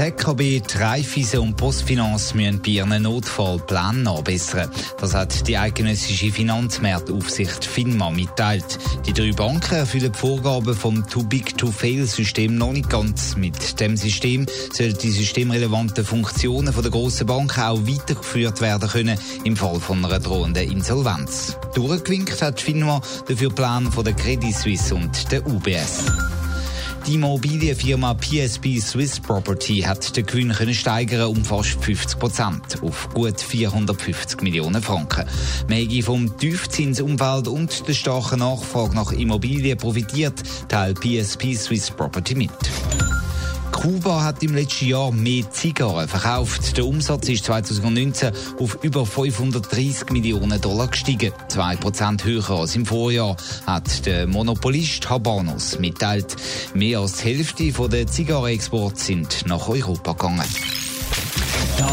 ZKB, Treifise und Postfinanz müssen bei ihren Notfallplänen nachbessern. Das hat die eidgenössische Finanzmarktaufsicht FINMA mitteilt. Die drei Banken erfüllen die Vorgaben vom Too-Big-to-Fail-System noch nicht ganz. Mit dem System sollen die systemrelevanten Funktionen der grossen Banken auch weitergeführt werden können im Fall von einer drohenden Insolvenz. Durchgewinkt hat FINMA dafür Plan von der Credit Suisse und der UBS. Die Immobilienfirma PSP Swiss Property hat den Gewinn können steigern um fast 50 Prozent auf gut 450 Millionen Franken. Megi vom Tiefzinsumfeld und der starken Nachfrage nach Immobilien profitiert, teilt PSP Swiss Property mit. Kuba hat im letzten Jahr mehr Zigarren verkauft. Der Umsatz ist 2019 auf über 530 Millionen Dollar gestiegen. 2% höher als im Vorjahr, hat der Monopolist Habanos mitteilt. Mehr als die Hälfte der Zigarrenexporte sind nach Europa gegangen.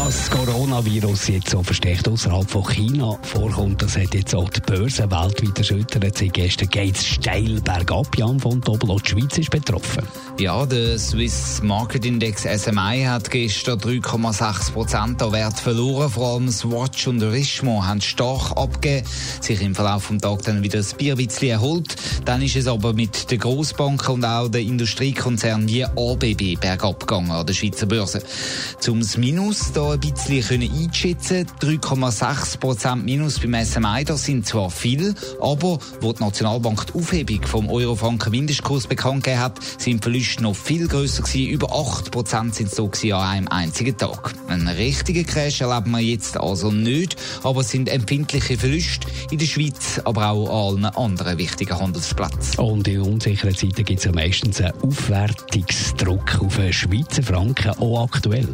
Das Coronavirus jetzt so verstärkt außerhalb von China vorkommt, das hat jetzt auch die Börse weltweit erschüttert. Seit gestern geht es steil bergab. Jan von Doppel, auch die Schweiz ist betroffen. Ja, der Swiss Market Index SMI hat gestern 3,6 Prozent an Wert verloren. Vor allem Swatch und Richemont haben stark abgegeben, sich im Verlauf des Tages dann wieder ein bisschen erholt. Dann ist es aber mit den Grossbanken und auch den Industriekonzernen wie ABB bergab gegangen an der Schweizer Börse. Zum Minus da ein bisschen können einschätzen 3,6 Prozent Minus beim SMI, das sind zwar viel, aber wo die Nationalbank die Aufhebung vom Eurofranken Mindestkurs bekannt gegeben hat, sind Verluste noch viel grösser gewesen. Über 8 Prozent sind es so an einem einzigen Tag. Einen richtigen Crash erleben wir jetzt also nicht, aber es sind empfindliche Verluste in der Schweiz, aber auch an allen anderen wichtigen Handelsplätzen. Und in unsicheren Zeiten gibt es ja meistens einen Aufwertungsdruck auf den Schweizer Franken, auch aktuell.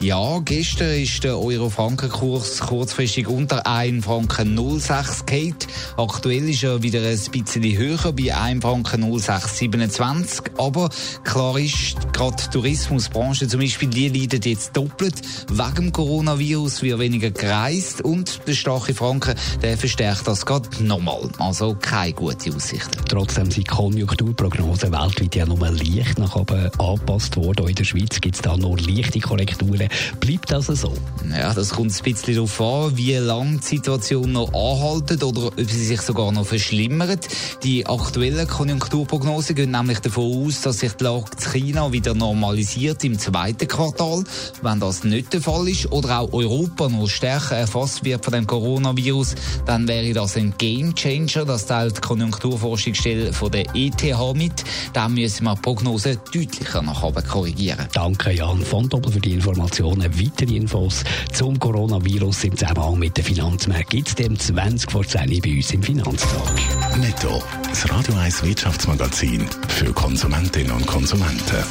Ja, gestern ist der Euro-Franken-Kurs kurzfristig unter 1 Franken 06 geht. Aktuell ist er wieder ein bisschen höher bei 1 Franken 0627. Aber klar ist, gerade die Tourismusbranche zum Beispiel, die leidet jetzt doppelt. Wegen dem Coronavirus wird weniger gereist und der starke Franken, der verstärkt das gerade nochmal. Also keine gute Aussichten. Trotzdem sind Konjunkturprognosen weltweit ja nur leicht nach oben angepasst worden. Auch in der Schweiz gibt es da nur leichte Korrekturen. Bleibt das so? Ja, das kommt ein bisschen darauf an, wie lange die Situation noch anhaltet oder ob sie sich sogar noch verschlimmert. Die aktuellen Konjunkturprognosen gehen nämlich davon aus, dass sich die Lage in China wieder normalisiert im zweiten Quartal. Wenn das nicht der Fall ist oder auch Europa noch stärker erfasst wird von dem Coronavirus, dann wäre das ein Game Changer. Das teilt die Konjunkturforschungsstelle von der ETH mit. Dann müssen wir die Prognose deutlicher nach oben korrigieren. Danke Jan von Doppel für die Informationen. Weitere Infos zum Coronavirus im Zusammenhang mit den Finanzmärkten gibt es dem 20 vor 10 bei uns im Finanztag. Netto, das Radio 1 Wirtschaftsmagazin für Konsumentinnen und Konsumenten.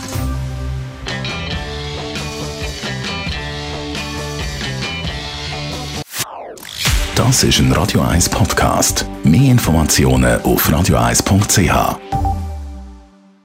Das ist ein Radio 1 Podcast. Mehr Informationen auf radio1.ch.